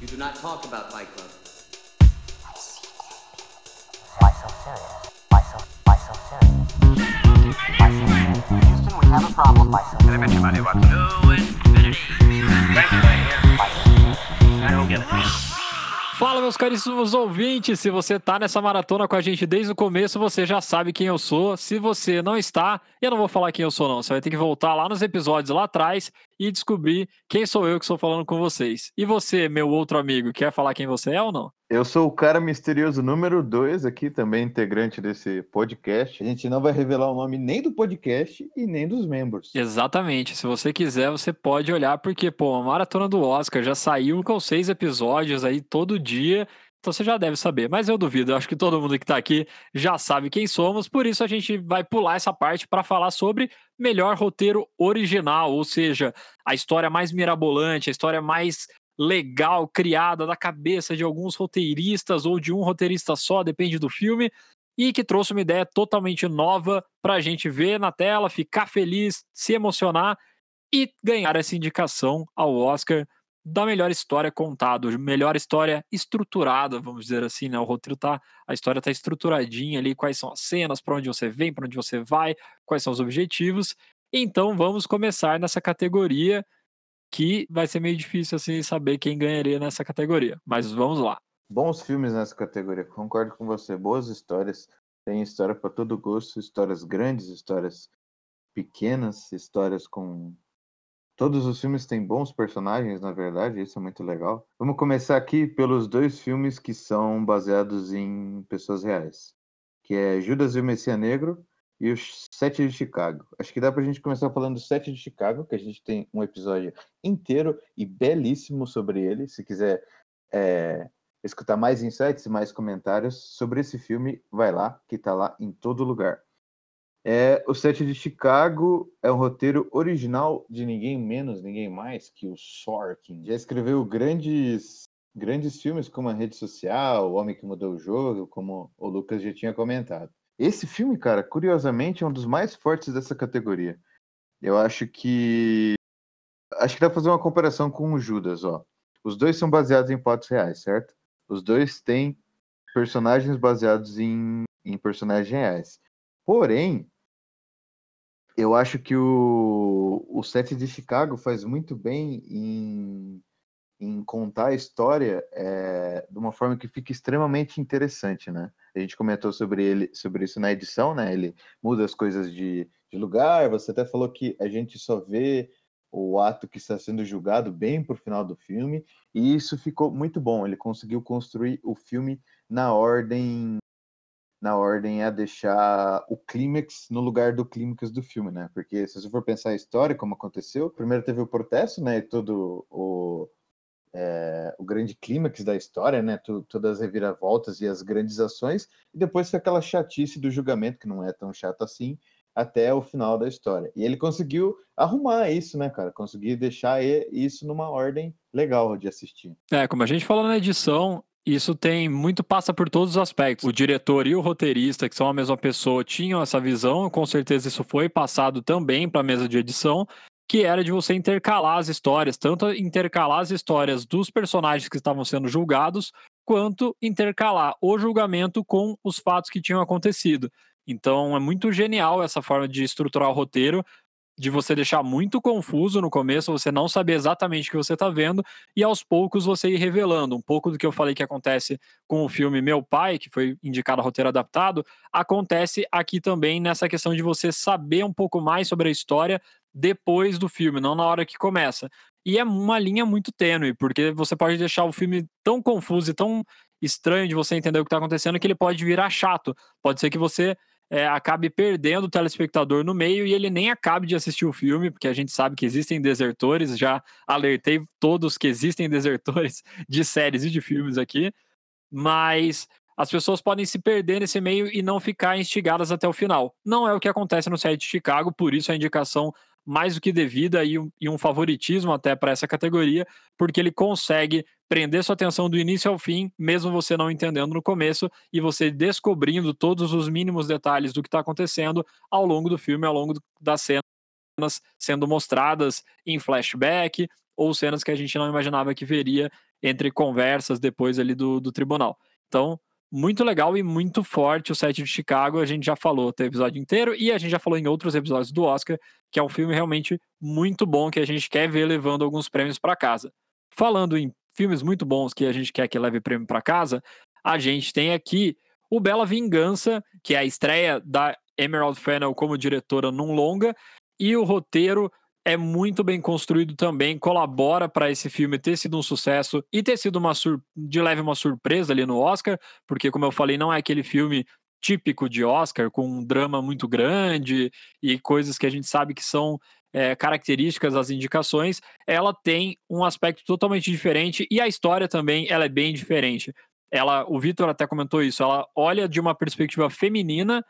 You do not talk about Fight Club. Why so serious? Why so, why so serious? Why so serious? Houston, we have a problem. Why so serious? Why so serious? Fala, meus caríssimos ouvintes! Se você tá nessa maratona com a gente desde o começo, você já sabe quem eu sou. Se você não está, eu não vou falar quem eu sou, não. Você vai ter que voltar lá nos episódios lá atrás e descobrir quem sou eu que estou falando com vocês. E você, meu outro amigo, quer falar quem você é ou não? Eu sou o cara misterioso número 2 aqui, também integrante desse podcast. A gente não vai revelar o nome nem do podcast e nem dos membros. Exatamente. Se você quiser, você pode olhar, porque, pô, a maratona do Oscar já saiu com seis episódios aí todo dia. Então você já deve saber, mas eu duvido, eu acho que todo mundo que tá aqui já sabe quem somos, por isso a gente vai pular essa parte para falar sobre melhor roteiro original, ou seja, a história mais mirabolante, a história mais legal criada da cabeça de alguns roteiristas ou de um roteirista só, depende do filme, e que trouxe uma ideia totalmente nova para a gente ver na tela, ficar feliz, se emocionar e ganhar essa indicação ao Oscar da melhor história contada, melhor história estruturada, vamos dizer assim, né? O roteiro tá, a história tá estruturadinha ali, quais são as cenas, para onde você vem, para onde você vai, quais são os objetivos. Então vamos começar nessa categoria que vai ser meio difícil assim saber quem ganharia nessa categoria. Mas vamos lá. Bons filmes nessa categoria, concordo com você. Boas histórias, tem história para todo gosto, histórias grandes, histórias pequenas, histórias com Todos os filmes têm bons personagens, na verdade, isso é muito legal. Vamos começar aqui pelos dois filmes que são baseados em pessoas reais, que é Judas e o Messias Negro e os Sete de Chicago. Acho que dá pra gente começar falando do Sete de Chicago, que a gente tem um episódio inteiro e belíssimo sobre ele. Se quiser é, escutar mais insights e mais comentários sobre esse filme, vai lá, que tá lá em todo lugar. É, o Sete de Chicago é um roteiro original de ninguém menos, ninguém mais que o Sorkin. Já escreveu grandes grandes filmes como A Rede Social, O Homem que Mudou o Jogo, como o Lucas já tinha comentado. Esse filme, cara, curiosamente, é um dos mais fortes dessa categoria. Eu acho que. Acho que dá pra fazer uma comparação com o Judas, ó. Os dois são baseados em fatos reais, certo? Os dois têm personagens baseados em, em personagens reais. Porém, eu acho que o, o set de Chicago faz muito bem em em contar a história é, de uma forma que fica extremamente interessante, né? A gente comentou sobre ele, sobre isso na edição, né? Ele muda as coisas de, de lugar. Você até falou que a gente só vê o ato que está sendo julgado bem por final do filme, e isso ficou muito bom. Ele conseguiu construir o filme na ordem na ordem a deixar o clímax no lugar do clímax do filme, né? Porque se você for pensar a história, como aconteceu, primeiro teve o protesto, né? E todo o, é, o grande clímax da história, né? todas as reviravoltas e as grandes ações, e depois foi aquela chatice do julgamento, que não é tão chato assim, até o final da história. E ele conseguiu arrumar isso, né, cara? Conseguir deixar isso numa ordem legal de assistir. É, como a gente falou na edição, isso tem muito passa por todos os aspectos. O diretor e o roteirista, que são a mesma pessoa, tinham essa visão, com certeza isso foi passado também para a mesa de edição, que era de você intercalar as histórias, tanto intercalar as histórias dos personagens que estavam sendo julgados, quanto intercalar o julgamento com os fatos que tinham acontecido. Então é muito genial essa forma de estruturar o roteiro, de você deixar muito confuso no começo, você não saber exatamente o que você está vendo, e aos poucos você ir revelando. Um pouco do que eu falei que acontece com o filme Meu Pai, que foi indicado a roteiro adaptado, acontece aqui também nessa questão de você saber um pouco mais sobre a história depois do filme, não na hora que começa. E é uma linha muito tênue, porque você pode deixar o filme tão confuso e tão estranho de você entender o que está acontecendo que ele pode virar chato. Pode ser que você é, acabe perdendo o telespectador no meio e ele nem acabe de assistir o filme, porque a gente sabe que existem desertores, já alertei todos que existem desertores de séries e de filmes aqui, mas as pessoas podem se perder nesse meio e não ficar instigadas até o final. Não é o que acontece no set de Chicago, por isso a indicação mais do que devida e um, e um favoritismo até para essa categoria, porque ele consegue prender sua atenção do início ao fim, mesmo você não entendendo no começo, e você descobrindo todos os mínimos detalhes do que está acontecendo ao longo do filme, ao longo das cenas sendo mostradas em flashback ou cenas que a gente não imaginava que veria entre conversas depois ali do, do tribunal. Então, muito legal e muito forte o set de Chicago. A gente já falou o episódio inteiro e a gente já falou em outros episódios do Oscar, que é um filme realmente muito bom que a gente quer ver levando alguns prêmios para casa. Falando em filmes muito bons que a gente quer que leve prêmio para casa, a gente tem aqui o Bela Vingança, que é a estreia da Emerald Fennell como diretora num longa, e o roteiro é muito bem construído também, colabora para esse filme ter sido um sucesso e ter sido uma de leve uma surpresa ali no Oscar, porque como eu falei, não é aquele filme típico de Oscar com um drama muito grande e coisas que a gente sabe que são é, características das indicações, ela tem um aspecto totalmente diferente e a história também ela é bem diferente. Ela, o Vitor até comentou isso, ela olha de uma perspectiva feminina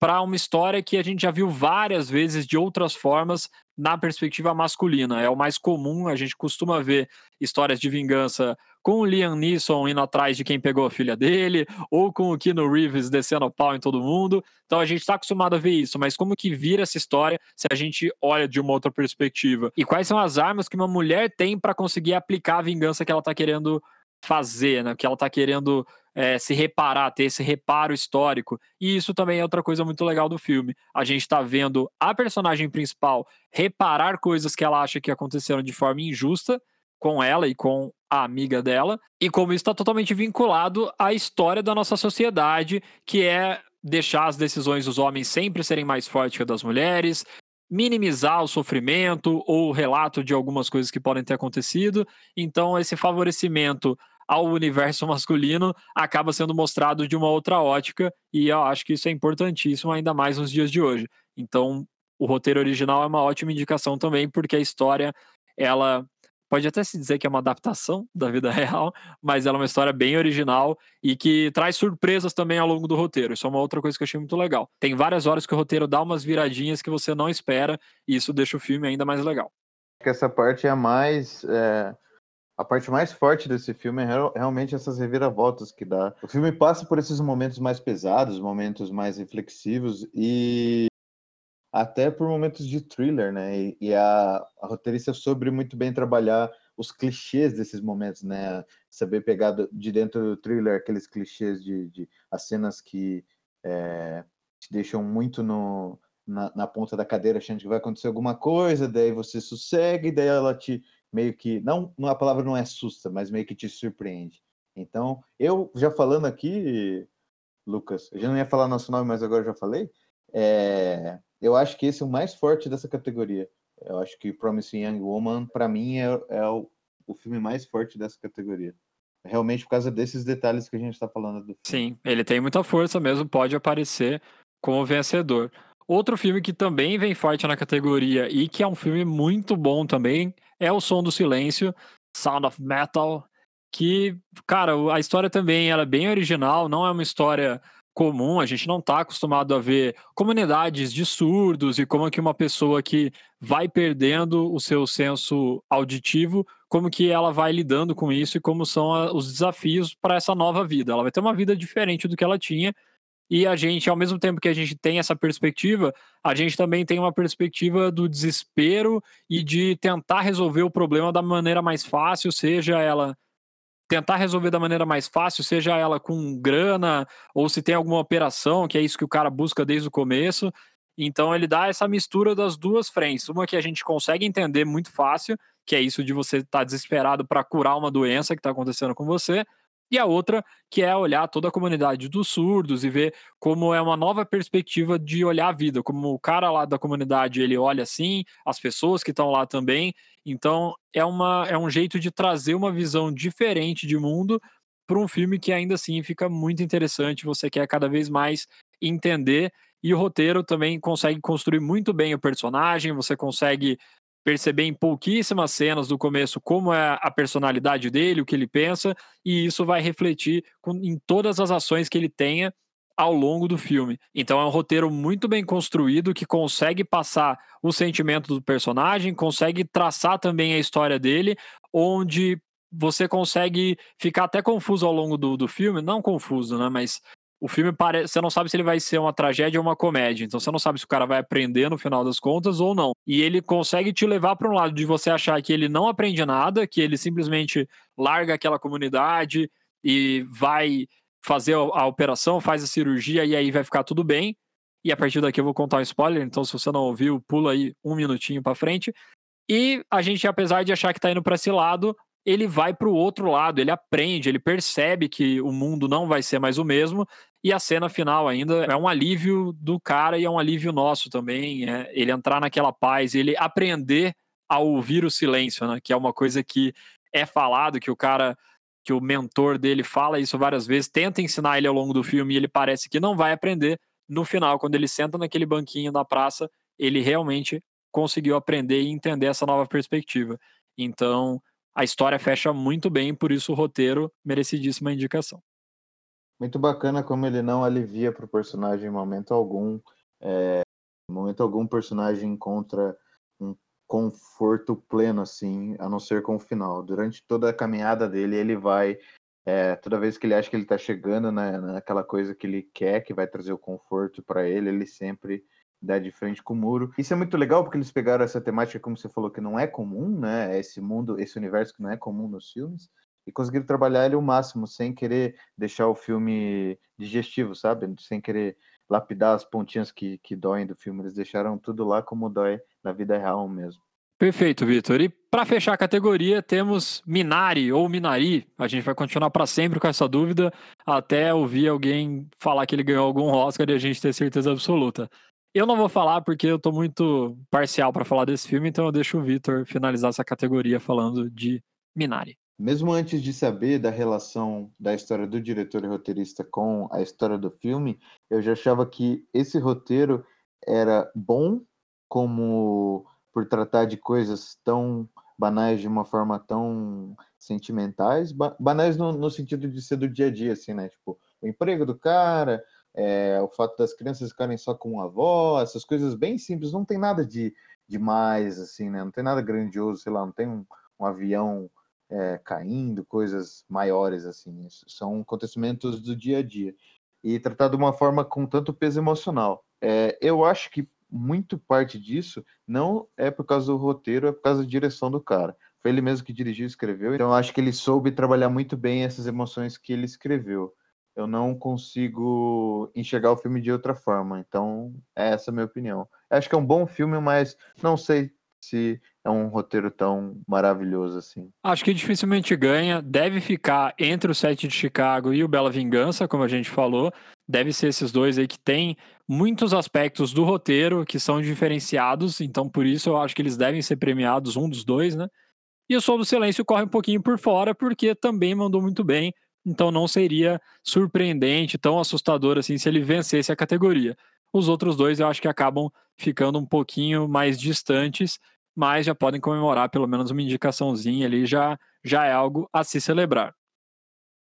para uma história que a gente já viu várias vezes de outras formas na perspectiva masculina. É o mais comum, a gente costuma ver histórias de vingança com o Liam Neeson indo atrás de quem pegou a filha dele, ou com o Keanu Reeves descendo o pau em todo mundo. Então a gente está acostumado a ver isso, mas como que vira essa história se a gente olha de uma outra perspectiva? E quais são as armas que uma mulher tem para conseguir aplicar a vingança que ela está querendo fazer, né? Que ela está querendo é, se reparar, ter esse reparo histórico. E isso também é outra coisa muito legal do filme. A gente está vendo a personagem principal reparar coisas que ela acha que aconteceram de forma injusta com ela e com a amiga dela, e como isso está totalmente vinculado à história da nossa sociedade, que é deixar as decisões dos homens sempre serem mais fortes que as das mulheres, minimizar o sofrimento ou o relato de algumas coisas que podem ter acontecido. Então, esse favorecimento ao universo masculino acaba sendo mostrado de uma outra ótica, e eu acho que isso é importantíssimo, ainda mais nos dias de hoje. Então, o roteiro original é uma ótima indicação também, porque a história, ela pode até se dizer que é uma adaptação da vida real, mas ela é uma história bem original e que traz surpresas também ao longo do roteiro. Isso é uma outra coisa que eu achei muito legal. Tem várias horas que o roteiro dá umas viradinhas que você não espera, e isso deixa o filme ainda mais legal. Essa parte é mais. É a parte mais forte desse filme é realmente essas reviravoltas que dá. O filme passa por esses momentos mais pesados, momentos mais reflexivos e até por momentos de thriller, né? E, e a, a, roteirista soube muito bem trabalhar os clichês desses momentos, né? Saber pegar de dentro do thriller aqueles clichês de, de as cenas que é, te deixam muito no, na, na, ponta da cadeira achando que vai acontecer alguma coisa, daí você sossega e daí ela te meio que não a palavra não é assusta, mas meio que te surpreende. Então, eu já falando aqui, Lucas, eu já não ia falar nosso nome, mas agora já falei. É, eu acho que esse é o mais forte dessa categoria. Eu acho que Promising Young Woman, para mim, é, é o, o, filme mais forte dessa categoria. Realmente por causa desses detalhes que a gente está falando do filme. Sim, ele tem muita força mesmo, pode aparecer como vencedor. Outro filme que também vem forte na categoria e que é um filme muito bom também é O Som do Silêncio, Sound of Metal, que, cara, a história também é bem original, não é uma história comum, a gente não está acostumado a ver comunidades de surdos e como que uma pessoa que vai perdendo o seu senso auditivo, como que ela vai lidando com isso e como são os desafios para essa nova vida. Ela vai ter uma vida diferente do que ela tinha e a gente, ao mesmo tempo que a gente tem essa perspectiva, a gente também tem uma perspectiva do desespero e de tentar resolver o problema da maneira mais fácil, seja ela tentar resolver da maneira mais fácil, seja ela com grana ou se tem alguma operação, que é isso que o cara busca desde o começo. Então ele dá essa mistura das duas frentes, uma que a gente consegue entender muito fácil, que é isso de você estar tá desesperado para curar uma doença que está acontecendo com você, e a outra que é olhar toda a comunidade dos surdos e ver como é uma nova perspectiva de olhar a vida, como o cara lá da comunidade ele olha assim, as pessoas que estão lá também. Então é, uma, é um jeito de trazer uma visão diferente de mundo para um filme que ainda assim fica muito interessante. Você quer cada vez mais entender e o roteiro também consegue construir muito bem o personagem, você consegue perceber em pouquíssimas cenas do começo como é a personalidade dele, o que ele pensa, e isso vai refletir com, em todas as ações que ele tenha ao longo do filme. Então é um roteiro muito bem construído que consegue passar o sentimento do personagem, consegue traçar também a história dele, onde você consegue ficar até confuso ao longo do, do filme, não confuso, né? Mas o filme parece. Você não sabe se ele vai ser uma tragédia ou uma comédia. Então você não sabe se o cara vai aprender no final das contas ou não. E ele consegue te levar para um lado de você achar que ele não aprende nada, que ele simplesmente larga aquela comunidade e vai fazer a operação, faz a cirurgia e aí vai ficar tudo bem. E a partir daqui eu vou contar um spoiler, então se você não ouviu, pula aí um minutinho para frente. E a gente, apesar de achar que tá indo para esse lado, ele vai para o outro lado, ele aprende, ele percebe que o mundo não vai ser mais o mesmo, e a cena final ainda é um alívio do cara e é um alívio nosso também, é ele entrar naquela paz, ele aprender a ouvir o silêncio, né, que é uma coisa que é falado, que o cara, que o mentor dele fala isso várias vezes, tenta ensinar ele ao longo do filme e ele parece que não vai aprender, no final, quando ele senta naquele banquinho da praça, ele realmente conseguiu aprender e entender essa nova perspectiva. Então, a história fecha muito bem, por isso o roteiro merecidíssima indicação. Muito bacana como ele não alivia para o personagem em momento algum. É, em momento algum, o personagem encontra um conforto pleno, assim, a não ser com o final. Durante toda a caminhada dele, ele vai. É, toda vez que ele acha que ele está chegando né, naquela coisa que ele quer, que vai trazer o conforto para ele, ele sempre dá de frente com o muro. Isso é muito legal porque eles pegaram essa temática, como você falou, que não é comum, né? Esse mundo, esse universo que não é comum nos filmes, e conseguiram trabalhar ele o máximo, sem querer deixar o filme digestivo, sabe? Sem querer lapidar as pontinhas que, que doem do filme. Eles deixaram tudo lá como dói na vida real mesmo. Perfeito, Vitor. E para fechar a categoria, temos Minari ou Minari. A gente vai continuar para sempre com essa dúvida, até ouvir alguém falar que ele ganhou algum Oscar e a gente ter certeza absoluta. Eu não vou falar porque eu tô muito parcial para falar desse filme, então eu deixo o Vitor finalizar essa categoria falando de Minari. Mesmo antes de saber da relação da história do diretor e roteirista com a história do filme, eu já achava que esse roteiro era bom como por tratar de coisas tão banais de uma forma tão sentimentais, banais no, no sentido de ser do dia a dia, assim, né? Tipo, o emprego do cara, é, o fato das crianças ficarem só com a avó, essas coisas bem simples, não tem nada de demais, assim, né? Não tem nada grandioso, sei lá, não tem um, um avião é, caindo, coisas maiores, assim. São acontecimentos do dia a dia. E tratar de uma forma com tanto peso emocional. É, eu acho que muito parte disso não é por causa do roteiro, é por causa da direção do cara. Foi ele mesmo que dirigiu e escreveu, então acho que ele soube trabalhar muito bem essas emoções que ele escreveu eu não consigo enxergar o filme de outra forma. Então, é essa a minha opinião. Acho que é um bom filme, mas não sei se é um roteiro tão maravilhoso assim. Acho que dificilmente ganha. Deve ficar entre o Sete de Chicago e o Bela Vingança, como a gente falou. Deve ser esses dois aí que tem muitos aspectos do roteiro que são diferenciados. Então, por isso, eu acho que eles devem ser premiados, um dos dois, né? E o Som do Silêncio corre um pouquinho por fora, porque também mandou muito bem. Então não seria surpreendente, tão assustador assim, se ele vencesse a categoria. Os outros dois eu acho que acabam ficando um pouquinho mais distantes, mas já podem comemorar pelo menos uma indicaçãozinha ali, já, já é algo a se celebrar.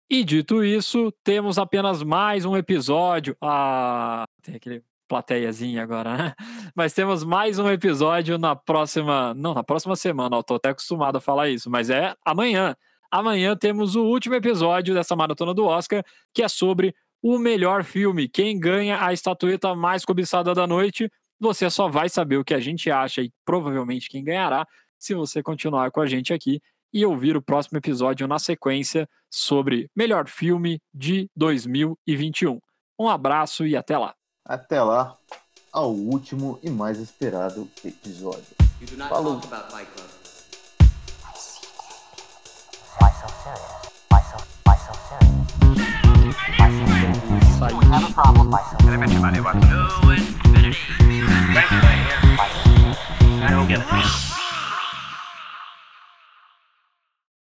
E dito isso, temos apenas mais um episódio. Ah, tem aquele plateiazinha agora, né? Mas temos mais um episódio na próxima. Não, na próxima semana, eu tô até acostumado a falar isso, mas é amanhã. Amanhã temos o último episódio dessa maratona do Oscar, que é sobre o melhor filme. Quem ganha a estatueta mais cobiçada da noite. Você só vai saber o que a gente acha e provavelmente quem ganhará se você continuar com a gente aqui e ouvir o próximo episódio na sequência sobre melhor filme de 2021. Um abraço e até lá. Até lá, ao último e mais esperado episódio. Falou. so so serious? Have a problem. I infinity. So serious? I don't get it.